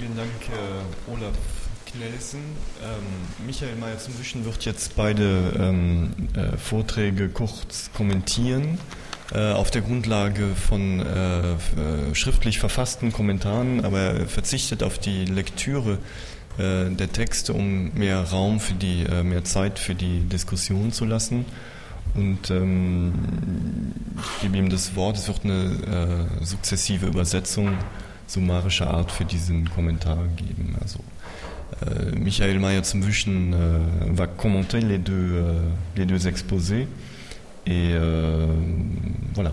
Vielen Dank, äh, Olaf Knellissen. Ähm, Michael Mayer-Zwischen wird jetzt beide ähm, äh, Vorträge kurz kommentieren. Äh, auf der Grundlage von äh, äh, schriftlich verfassten Kommentaren, aber er verzichtet auf die Lektüre der Texte, um mehr Raum für die, mehr Zeit für die Diskussion zu lassen. Und ähm, ich gebe ihm das Wort, es wird eine sukzessive Übersetzung summarischer Art für diesen Kommentar geben. Also äh, Michael Mayer zum Wischen äh, va commenter les deux, euh, les deux exposés. Et euh, voilà.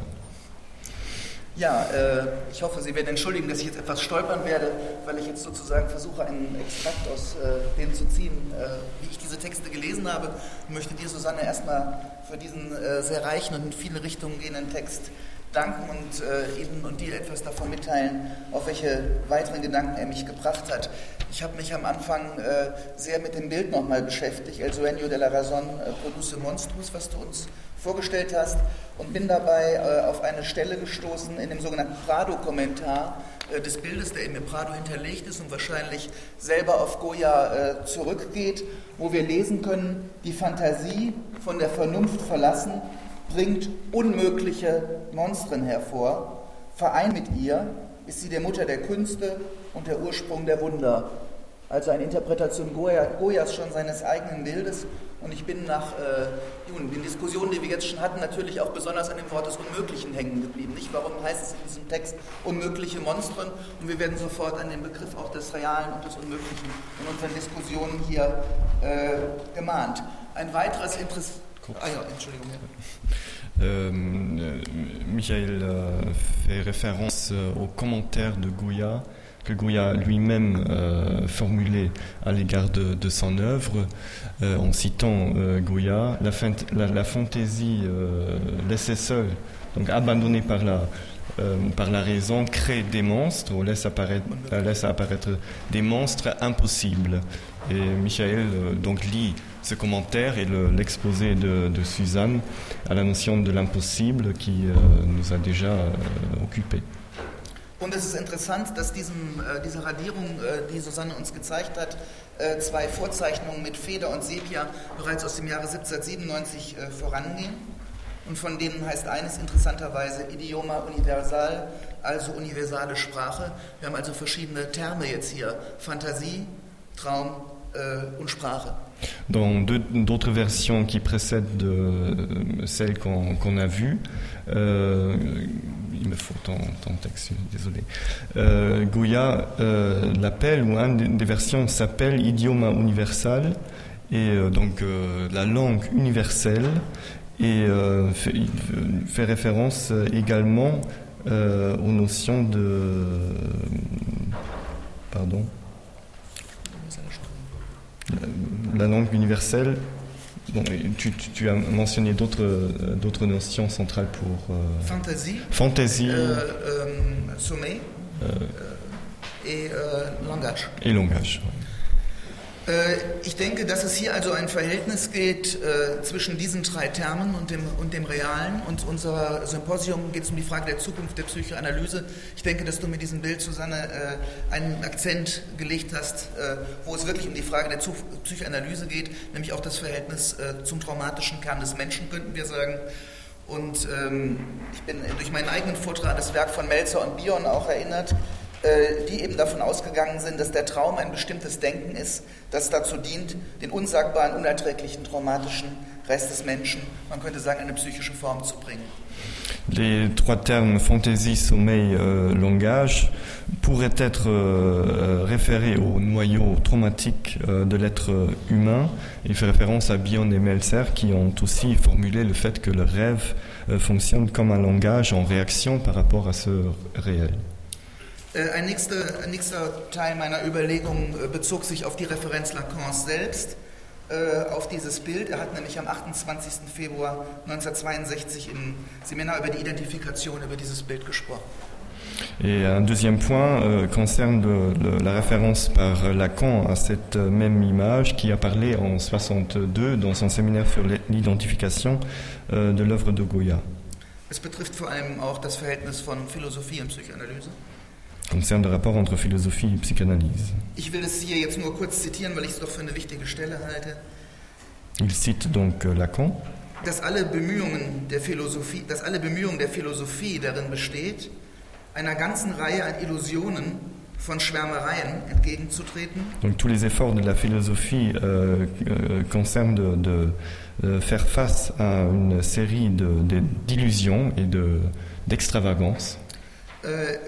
Ja, äh, ich hoffe, Sie werden entschuldigen, dass ich jetzt etwas stolpern werde, weil ich jetzt sozusagen versuche, einen Extrakt aus äh, dem zu ziehen, äh, wie ich diese Texte gelesen habe. Ich möchte dir, Susanne, erstmal für diesen äh, sehr reichen und in viele Richtungen gehenden Text danken und äh, Ihnen und dir etwas davon mitteilen, auf welche weiteren Gedanken er mich gebracht hat. Ich habe mich am Anfang äh, sehr mit dem Bild nochmal beschäftigt, El Sueño de la Razón äh, Produce Monstrus, was du uns vorgestellt hast, und bin dabei äh, auf eine Stelle gestoßen in dem sogenannten Prado-Kommentar äh, des Bildes, der eben im Prado hinterlegt ist und wahrscheinlich selber auf Goya äh, zurückgeht, wo wir lesen können, die Fantasie von der Vernunft verlassen bringt unmögliche Monstren hervor. Vereint mit ihr ist sie der Mutter der Künste und der Ursprung der Wunder. Also eine Interpretation Goyas schon seines eigenen Bildes. Und ich bin nach äh, den Diskussionen, die wir jetzt schon hatten, natürlich auch besonders an dem Wort des Unmöglichen hängen geblieben. Nicht? Warum heißt es in diesem Text unmögliche Monstren? Und wir werden sofort an den Begriff auch des Realen und des Unmöglichen in unseren Diskussionen hier äh, gemahnt. Ein weiteres Interesse. Ah ja, Entschuldigung. Ja. Euh, Michael euh, fait référence euh, aux commentaires de Goya que Goya lui-même euh, formulait à l'égard de, de, son œuvre, euh, en citant euh, Goya, la, la, la fantaisie laissée seule, donc abandonnée par la, par la raison, crée des monstres, ou laisse apparaître, laisse apparaître des monstres impossibles. Et Michael donc lit ce commentaire et l'exposé de, de, Suzanne à la notion de l'impossible qui nous a déjà occupés. Und es ist interessant, dass diesem, äh, dieser Radierung, äh, die Susanne uns gezeigt hat, äh, zwei Vorzeichnungen mit Feder und Sepia bereits aus dem Jahre 1797 äh, vorangehen. Und von denen heißt eines interessanterweise Idioma Universal, also universale Sprache. Wir haben also verschiedene Terme jetzt hier: Fantasie, Traum Sprache. Dans d'autres versions qui précèdent de euh, celles qu'on qu a vues, euh, il me faut ton, ton texte, désolé. Euh, Goya euh, l'appelle, ou un des versions s'appelle Idioma universal, et euh, donc euh, la langue universelle, et euh, fait, référence également aux notions de. Pardon la langue universelle Bon, tu, tu, tu, as mentionné d'autres d'autres notions centrales pour euh, fantasy, fantasy, euh, euh, sommeil et langage. Et langage. Oui. Äh, ich denke, dass es hier also ein Verhältnis geht äh, zwischen diesen drei Termen und dem, und dem Realen. Und unser Symposium geht es um die Frage der Zukunft der Psychoanalyse. Ich denke, dass du mit diesem Bild, Susanne, äh, einen Akzent gelegt hast, wo es wirklich um die Frage der Psychoanalyse geht, nämlich auch das Verhältnis zum traumatischen Kern des Menschen, könnten wir sagen. Und ähm, ich bin durch meinen eigenen Vortrag an das Werk von Melzer und Bion auch erinnert. Äh, die eben davon ausgegangen sind, dass der Traum ein bestimmtes Denken ist, das dazu dient, den unsagbaren, unerträglichen, traumatischen Rest des Menschen, man könnte sagen, eine psychische Form zu bringen. Les trois termes fantaisie, sommeil, euh, langage pourraient être euh, référés au noyau traumatique euh, de l'être humain. Il fait référence à Bion et Meltzer qui ont aussi formulé le fait que le rêve euh, fonctionne comme un langage en réaction par rapport à ce réel. Äh, ein nächster, ein nächster Teil meiner Überlegung äh, bezog sich auf die Referenz Lacans selbst, äh, auf dieses Bild. Er hat nämlich am 28. Februar 1962 im Seminar über die Identifikation über dieses Bild gesprochen. Et un deuxième point euh, concerne le, le, la référence par Lacan à cette même image qui a parlé en 62 dans son séminaire sur l'identification euh, de l'œuvre de Goya. Es betrifft vor allem auch das Verhältnis von Philosophie und Psychoanalyse. Concerne le rapport entre philosophie et psychanalyse. Ich will das hier jetzt nur kurz zitieren, weil ich es doch für eine wichtige Stelle halte. Il cite donc euh, Lacan, Dass alle Bemühungen der Philosophie, dass alle Bemühungen der Philosophie darin besteht, einer ganzen Reihe an Illusionen von Schwärmereien entgegenzutreten, donc tous les efforts de la philosophie euh, euh, concernent de, de, euh, faire face à une série de- de- d'illusions et de- d'extravagances,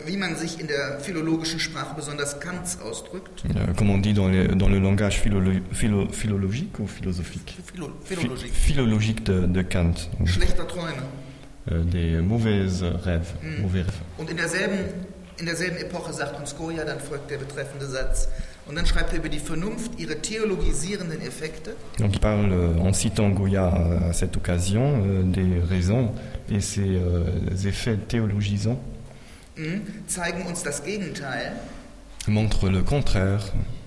wie man sich in der philologischen Sprache besonders Kants ausdrückt. comme on dit dans, les- dans le langage philolo- philo- philologique ou philosophique? Philo philologique de, de Kant, Schlechter Träume. euh, des mauvaises rêves, Mm. mauvais rêves. Und in derselben, in derselben Epoche sagt uns Goya, dann folgt der betreffende Satz. Und dann schreibt er über die Vernunft ihre theologisierenden Effekte. Donc il parle, euh, en citant Goya à, cette occasion, euh, des raisons et ses effets théologisants zeigen uns das Gegenteil. montrent le contraire,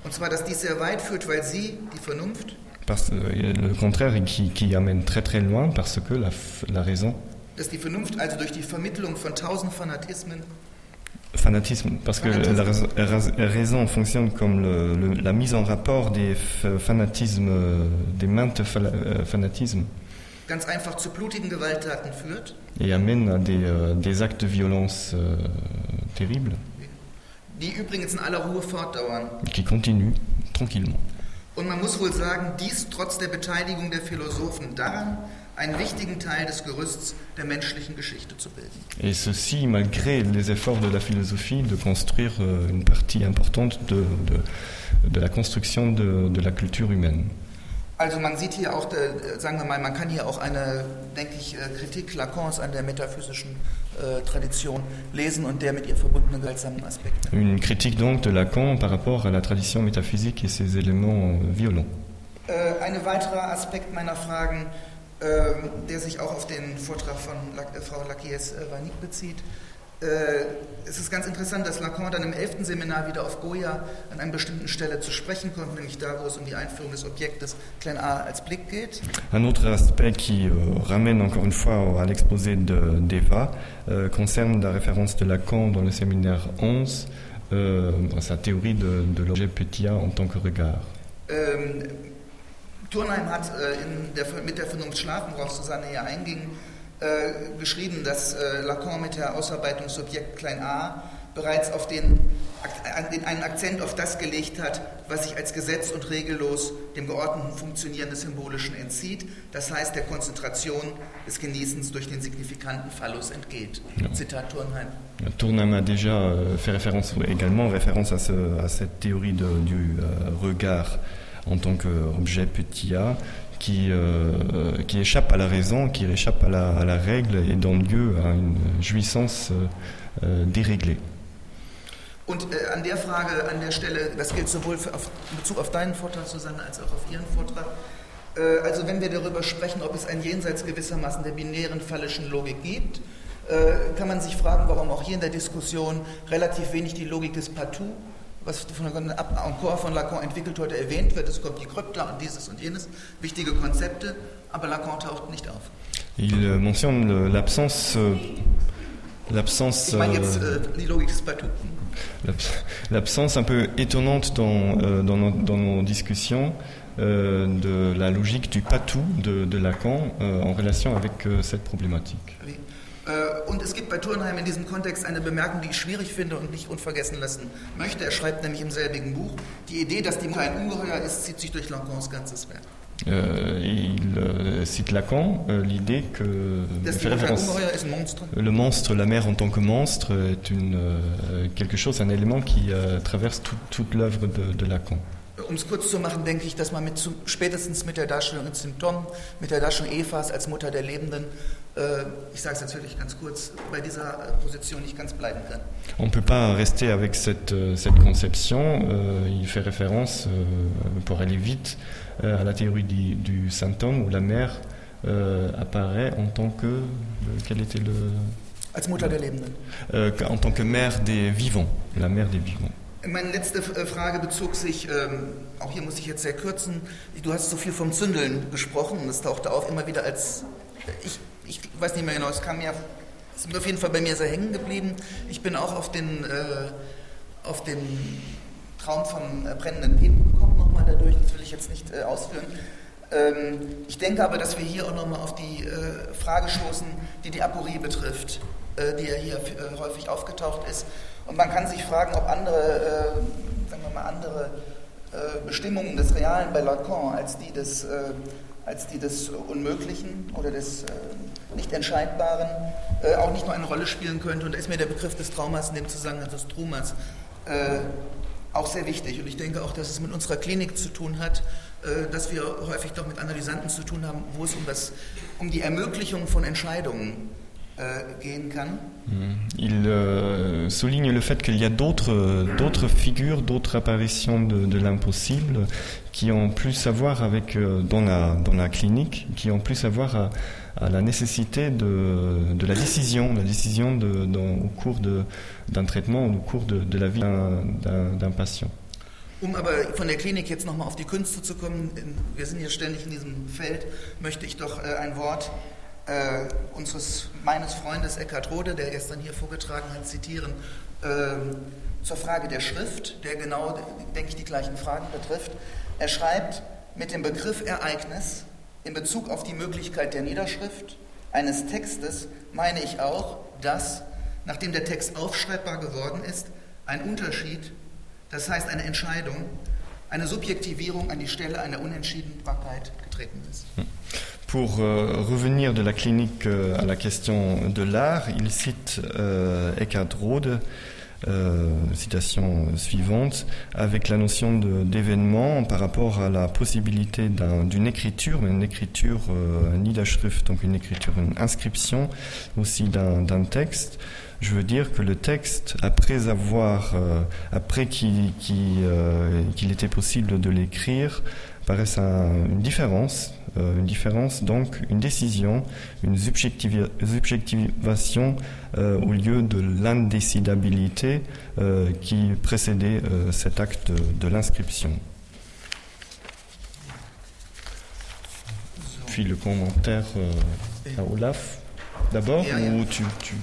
Und zwar, dass dies sehr weit führt, weil sie, die Vernunft, parce, le contraire qui, qui amène très très loin parce que la, raison, dass die Vernunft also durch die Vermittlung von tausend Fanatismen fanatisme, parce que la raison, fonctionne comme le- le- la mise en rapport des fanatismes, euh, des maintes euh, fanatismes ganz einfach zu blutigen Gewalttaten führt, et amène à des, euh, des actes de violence euh, terribles die übrigens in aller Ruhe fortdauern. qui continuent tranquillement. Und man muss wohl sagen, dies trotz der Beteiligung der Philosophen daran, einen wichtigen Teil des Gerüsts der menschlichen Geschichte zu bilden. Et ceci malgré les efforts de la philosophie de construire euh, une partie importante de, de, de la construction de, de la culture humaine. Also man sieht hier auch, äh, sagen wir mal, man kann hier auch eine, denke ich, äh, Kritik Lacans an der metaphysischen äh, Tradition lesen und der mit ihr verbundenen gewaltsamen Aspekte. Une critique donc de Lacan par rapport à la tradition métaphysique et ses éléments euh, violents. Äh, ein weiterer Aspekt meiner Fragen, ähm, der sich auch auf den Vortrag von äh, Frau Lakies-Vanik bezieht. Äh, es ist ganz interessant, dass Lacan dann im 11. Seminar wieder auf Goya an einer bestimmten Stelle zu sprechen kommt, nämlich da, wo es um die Einführung des Objektes klein a als Blick geht. Un autre aspect qui euh, ramène encore une fois à l'exposé de- d'Eva euh, concerne la référence de Lacan dans le séminaire 11, euh, dans sa théorie de, de l'objet Petia en tant que regard. Ähm, Turnheim hat äh, in der, mit der Vernunft schlafen, worauf Susanne ja einging, äh, geschrieben, dass äh, Lacan mit der Ausarbeitung Subjekt klein a bereits auf den, an den, einen Akzent auf das gelegt hat, was sich als gesetz- und regellos dem geordneten Funktionieren des Symbolischen entzieht, das heißt der Konzentration des Genießens durch den signifikanten Phallus entgeht. Ja. Zitat Turnheim. Tournam a déjà euh, fait référence, également référence à, ce- à cette théorie de- du euh, regard en tant qu'objet petit a qui, euh, qui échappe à la raison, qui échappe à la, à la règle et donne lieu à une jouissance euh, déréglée. Und äh, an der Frage, an der Stelle, das gilt sowohl für auf, in Bezug auf deinen Vortrag, Susanne, als auch auf Ihren Vortrag. Äh, also wenn wir darüber sprechen, ob es ein Jenseits gewissermaßen der binären phallischen Logik gibt, äh, kann man sich fragen, warum auch hier in der Diskussion relativ wenig die Logik des Partout, was von Encore von Lacan entwickelt heute erwähnt wird. Es kommt die Krypta und dieses und jenes, wichtige Konzepte, aber Lacan taucht nicht auf. Il euh, mentionne l'absence... euh, L'absence Ich meine jetzt euh, äh, die Logik des Partout. L'abs- L'absence un peu étonnante dans, dans, nos, dans nos discussions de la logique du patou de, de Lacan en relation avec cette problématique. Wie? Äh, Und es gibt bei Turnheim in diesem Kontext eine Bemerkung, die ich schwierig finde und nicht unvergessen lassen möchte. Er schreibt nämlich im selbigen Buch, die Idee, dass die Mutter ein Ungeheuer ist, zieht sich durch Lacans ganzes Werk. Euh, il euh, cite Lacan euh, l'idée que fait référence Ungeheuer ist, ein Monster. le monstre, la mère en tant que monstre, est une, euh, quelque chose, un élément qui euh, traverse tout- toute l'œuvre de, de Lacan. Um es kurz zu machen, denke ich, dass man mit, spätestens mit der Darstellung in Symptom, mit der Darstellung Evas als Mutter der Lebenden, äh, ich sage es natürlich ganz kurz, bei dieser äh, Position nicht ganz bleiben kann. On ne peut pas rester avec cette, euh, cette conception. Euh, il fait référence, euh, pour aller vite, euh, à la théorie du, du homme où la mère euh, apparaît en tant que. euh, quel était le. Als Mutter der Lebenden. en tant que mère des vivants. La mère des vivants. Meine letzte äh, Frage bezog sich, ähm, auch hier muss ich jetzt sehr kürzen, du hast so viel vom Zündeln gesprochen es tauchte auf immer wieder als, ich, ich weiß nicht mehr genau, es kam ja, ist auf jeden Fall bei mir sehr hängen geblieben. Ich bin auch auf den, äh, auf den Traum vom äh, brennenden Peten kommt nochmal dadurch, das will ich jetzt nicht äh, ausführen. Ähm, ich denke aber, dass wir hier auch nochmal auf die äh, Frage stoßen, die die Aporie betrifft, äh, die ja hier äh, häufig aufgetaucht ist. Und man kann sich fragen, ob andere, sagen wir mal, andere Bestimmungen des Realen bei Lacan als die des, als die des Unmöglichen oder des nicht Entscheidbaren auch nicht nur eine Rolle spielen könnte. Und da ist mir der Begriff des Traumas in dem Zusammenhang des Trumas auch sehr wichtig. Und ich denke auch, dass es mit unserer Klinik zu tun hat, äh, dass wir häufig doch mit Analysanten zu tun haben, wo es um, das, um die Ermöglichung von Entscheidungen äh, gehen kann. Mm. Il euh, souligne le fait qu'il y a d'autres figures, d'autres apparitions de, de l'impossible qui ont plus à voir avec, euh, dans, la, dans la clinique, qui ont plus à voir à, à la nécessité de, de, la décision, la décision de, dans, au cours d'un traitement ou au cours de, de la vie d'un patient. Um aber von der Klinik jetzt nochmal auf die Künste zu kommen, wir sind hier ständig in diesem Feld, möchte ich doch äh, ein Wort äh, unseres, meines Freundes Eckhard Rode, der gestern hier vorgetragen hat, zitieren, äh, zur Frage der Schrift, der genau, denke ich, die gleichen Fragen betrifft. Er schreibt, mit dem Begriff Ereignis in Bezug auf die Möglichkeit der Niederschrift eines Textes meine ich auch, dass, nachdem der Text aufschreibbar geworden ist, ein Unterschied, das heißt eine Entscheidung, eine Subjektivierung an die Stelle einer Unentschiedenbarkeit getreten ist. Hm. Pour euh, revenir de la clinique euh, à la question de l'art, il cite euh, Eckhard Rode, citation suivante, avec la notion d'événement par rapport à la possibilité d'une écriture, une écriture, euh, Niederschrift, donc une écriture, une inscription aussi d'un texte. Je veux dire que le texte, après avoir, après qu'il était possible de l'écrire, paraissent une différence, euh, une différence donc une décision, une subjectivation euh, au lieu de l'indécidabilité euh, qui précédait cet acte de, l'inscription. Puis le commentaire à Olaf. D'abord ou tu, tu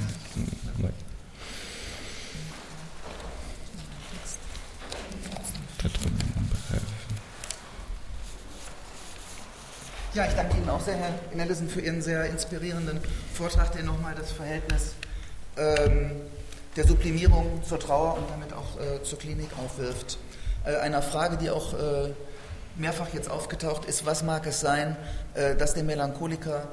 Ja, ich danke Ihnen auch sehr, Herr Nellison, für Ihren sehr inspirierenden Vortrag, der nochmal das Verhältnis ähm, der Sublimierung zur Trauer und damit auch äh, zur Klinik aufwirft. Äh, einer Frage, die auch äh, mehrfach jetzt aufgetaucht ist, was mag es sein, äh, dass der Melancholiker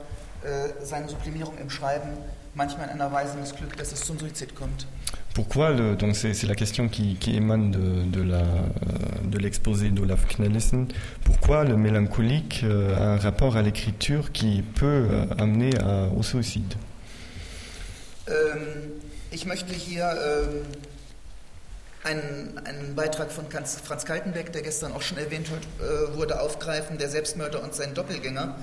äh, seine Sublimierung im Schreiben manchmal in einer Weise missglückt, dass es zum Suizid kommt. Pourquoi le, donc c'est, la question qui, qui émane de, de, de l'exposé d'Olaf Knellesen. Pourquoi le mélancolique euh, a un rapport à l'écriture qui peut euh, amener à, au suicide ähm, Ich möchte hier ähm, einen, einen, Beitrag von Franz Kaltenbeck, der gestern auch schon erwähnt äh, wurde, aufgreifen, der Selbstmörder und sein Doppelgänger,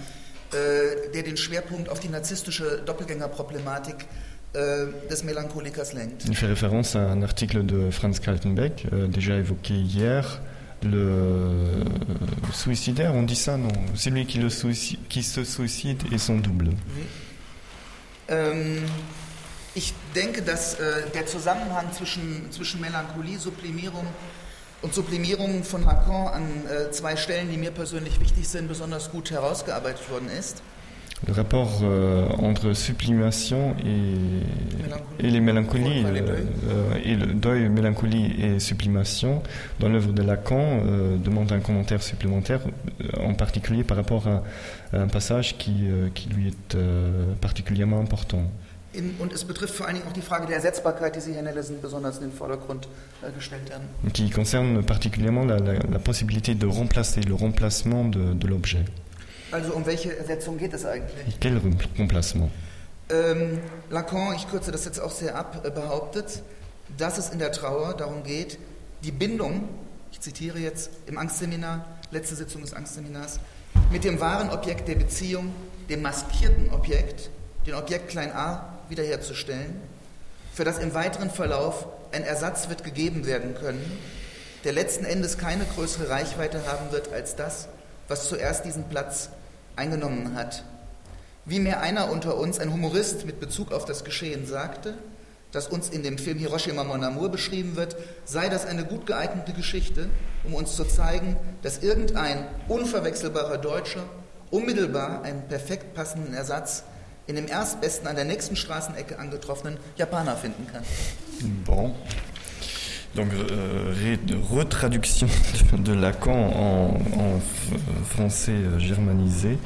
der den Schwerpunkt auf die narzisstische Doppelgängerproblematik Euh, des Melancholicas lenkt. Il fait référence à un article de Franz Kaltenbeck, euh, déjà évoqué hier. Le suicidaire, on dit ça, non Celui qui, le qui se suicide et son double. Oui. Ähm, ich denke, dass äh, der Zusammenhang zwischen, zwischen Melancholie, Sublimierung und Sublimierung von Lacan an zwei Stellen, die mir persönlich wichtig sind, besonders gut herausgearbeitet worden ist. le rapport euh, entre sublimation et, et les mélancolies, euh, euh, et le deuil, mélancolie et sublimation dans l'œuvre de Lacan demande un commentaire supplémentaire, en particulier par rapport à, un passage qui, qui lui est particulièrement important. Und es betrifft vor allen Dingen auch die Frage der Ersetzbarkeit, die Sie, Herr Nellesen, besonders in den Vordergrund äh, gestellt haben. Qui concerne particulièrement la, la, la, possibilité de remplacer, le remplacement de, de l'objet. Also um welche Ersetzung geht es eigentlich? Quel remplacement? Ähm, Lacan, ich kürze das jetzt auch sehr ab, äh, behauptet, dass es in der Trauer darum geht, die Bindung, ich zitiere jetzt im Angstseminar, letzte Sitzung des Angstseminars, mit dem wahren Objekt der Beziehung, dem maskierten Objekt, den Objekt klein a, wiederherzustellen, für das im weiteren Verlauf ein Ersatz wird gegeben werden können, der letzten Endes keine größere Reichweite haben wird als das, was zuerst diesen Platz eingenommen hat. Wie mir einer unter uns, ein Humorist mit Bezug auf das Geschehen sagte, das uns in dem Film Hiroshima Mon Amour beschrieben wird, sei das eine gut geeignete Geschichte, um uns zu zeigen, dass irgendein unverwechselbarer Deutscher unmittelbar einen perfekt passenden Ersatz in dem erstbesten an der nächsten Straßenecke angetroffenen Japaner finden kann. Bon. Donc, euh, retraduction de Lacan en, en français euh, germanisé.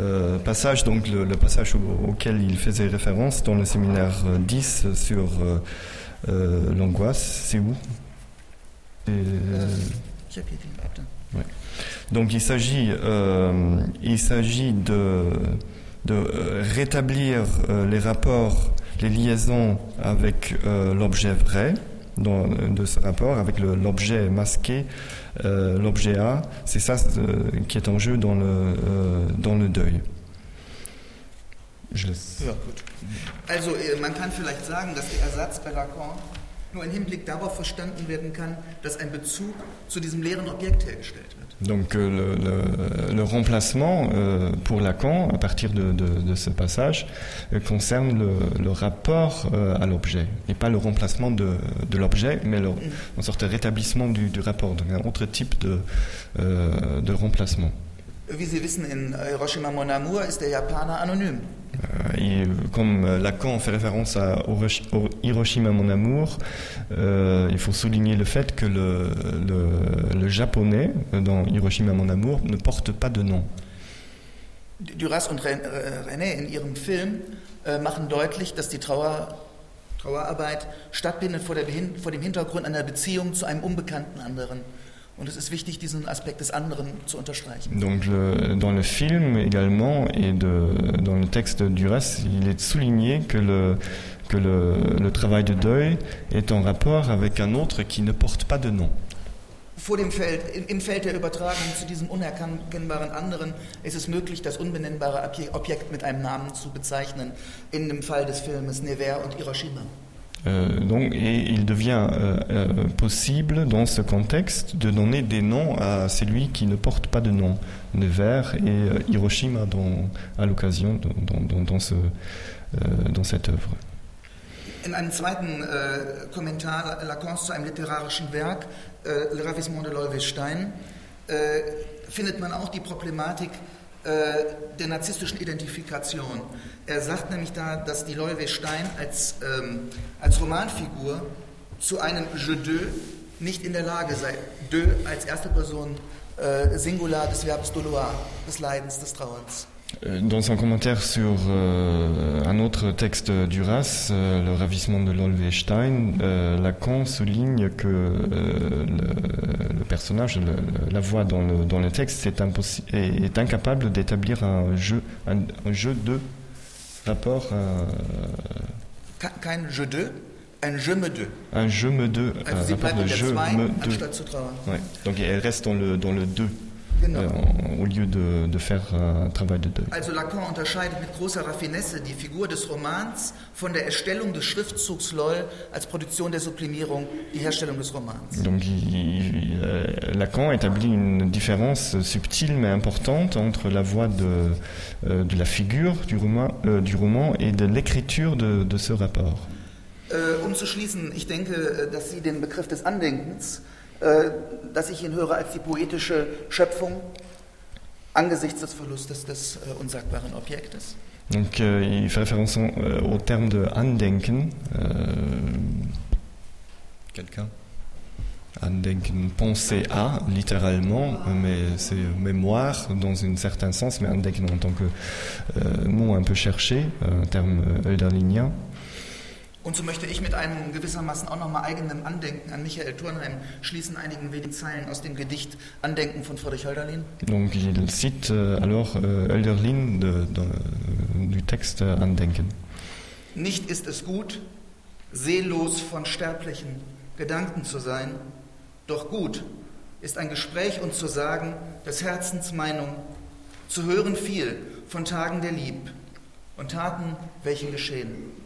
Euh, passage, donc le, le passage au, auquel il faisait référence dans le séminaire 10 euh, sur euh, euh, l'angoisse, c'est où? Euh, ouais. Donc il s'agit, il s'agit de, de rétablir les rapports, les liaisons avec l'objet vrai, dans, de ce rapport avec l'objet masqué, euh, l'objet A. C'est ça euh, qui est en jeu dans le, euh, dans le deuil. Je laisse. Ja, gut. Also, äh, man kann vielleicht sagen, dass der Ersatz bei Lacan nur im Hinblick darauf verstanden werden kann, dass ein Bezug zu diesem leeren Objekt hergestellt wird. Donc euh, le, le, le, remplacement euh, pour Lacan, à partir de, de, de ce passage, euh, concerne le, le rapport euh, à l'objet, et pas le remplacement de, de l'objet, mais le, mm. sorte de rétablissement du, du, rapport, donc un autre type de, euh, de remplacement. Wie Sie wissen, in Hiroshima Mon Amour ist der Japaner anonym. Euh, et comme Lacan fait référence à Hiroshima mon amour, euh, il faut souligner le fait que le, japonais dans Hiroshima mon amour ne porte pas de nom. Duras und René in ihrem Film äh, machen deutlich, dass die Trauer, Trauerarbeit stattfindet vor dem Hintergrund einer Beziehung zu einem unbekannten anderen. Und es ist wichtig, diesen Aspekt des anderen zu unterstreichen. Donc le, dans le film également et de, dans le texte du reste, il est souligné que le, que le, le travail de deuil est en rapport avec un autre qui ne porte pas de nom. Vor dem Feld, im Feld der Übertragung zu diesem unerkennbaren anderen ist es möglich, das unbenennbare Objekt mit einem Namen zu bezeichnen. In dem Fall des Filmes Nevers und Hiroshima. Euh, donc, et il devient euh, euh, possible dans ce contexte de donner des noms à celui qui ne porte pas de nom, Nevers et euh, Hiroshima dans, à l'occasion dans, dans, dans, ce, euh, dans cette œuvre. In einem zweiten äh, Kommentar Lacans zu einem literarischen Werk, äh, Le Ravissement de Loewe-Stein, äh, findet man auch die Problematik der narzisstischen Identifikation. Er sagt nämlich da, dass die Loewe Stein als, ähm, als Romanfigur zu einem Je deux nicht in der Lage sei. Deux als erste Person äh, Singular des Verbs doloir, des Leidens, des Trauerns. Euh, dans son commentaire sur euh, un autre texte d'Uras, euh, Le ravissement de Lolwestein, euh, Lacan souligne que euh, le, le, personnage, le, la voix dans le, dans le texte est, est, est incapable d'établir un jeu, un, un, jeu de rapport à... Kein jeu de, un je me deux. Un je me deux, un rapport de je me deux. Ouais. Donc elle reste dans le, dans le deux. Genau. Äh, au lieu de, de faire un travail de deuil. Also Lacan unterscheidet mit großer Raffinesse die Figur des Romans von der Erstellung des Schriftzugs LOL als Produktion der Sublimierung, die Herstellung des Romans. Donc il, il, euh, Lacan établit une différence subtile mais importante entre la voix de, euh, de la figure du roman, euh, du roman et de l'écriture de, de ce rapport. Um zu schließen, ich denke, dass Sie den Begriff des Andenkens Äh, dass ich ihn höre als die poetische Schöpfung angesichts des Verlustes des äh, unsagbaren Objektes. Donc euh, il fait référence euh, au terme de Andenken. Euh, Quelqu'un? Andenken, penser à, littéralement, mais c'est mémoire dans un certain sens, mais Andenken en tant que euh, mot un peu cherché, un terme hölderlinien. Und so möchte ich mit einem gewissermaßen auch nochmal eigenen Andenken an Michael Turnheim schließen, einigen wenigen Zeilen aus dem Gedicht Andenken von Friedrich Hölderlin. Donc il cite euh, alors euh, Hölderlin de, de, du texte Andenken. Nicht ist es gut, seelos von sterblichen Gedanken zu sein, doch gut ist ein Gespräch und zu sagen, des Herzens Meinung, zu hören viel von Tagen der Lieb und Taten, welche geschehen.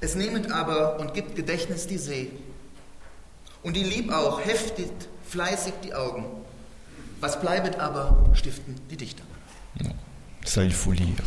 Es nehmet aber und gibt Gedächtnis die See. Und die Lieb auch heftigt fleißig die Augen. Was bleibet aber, stiften die Dichter. Il faut lire.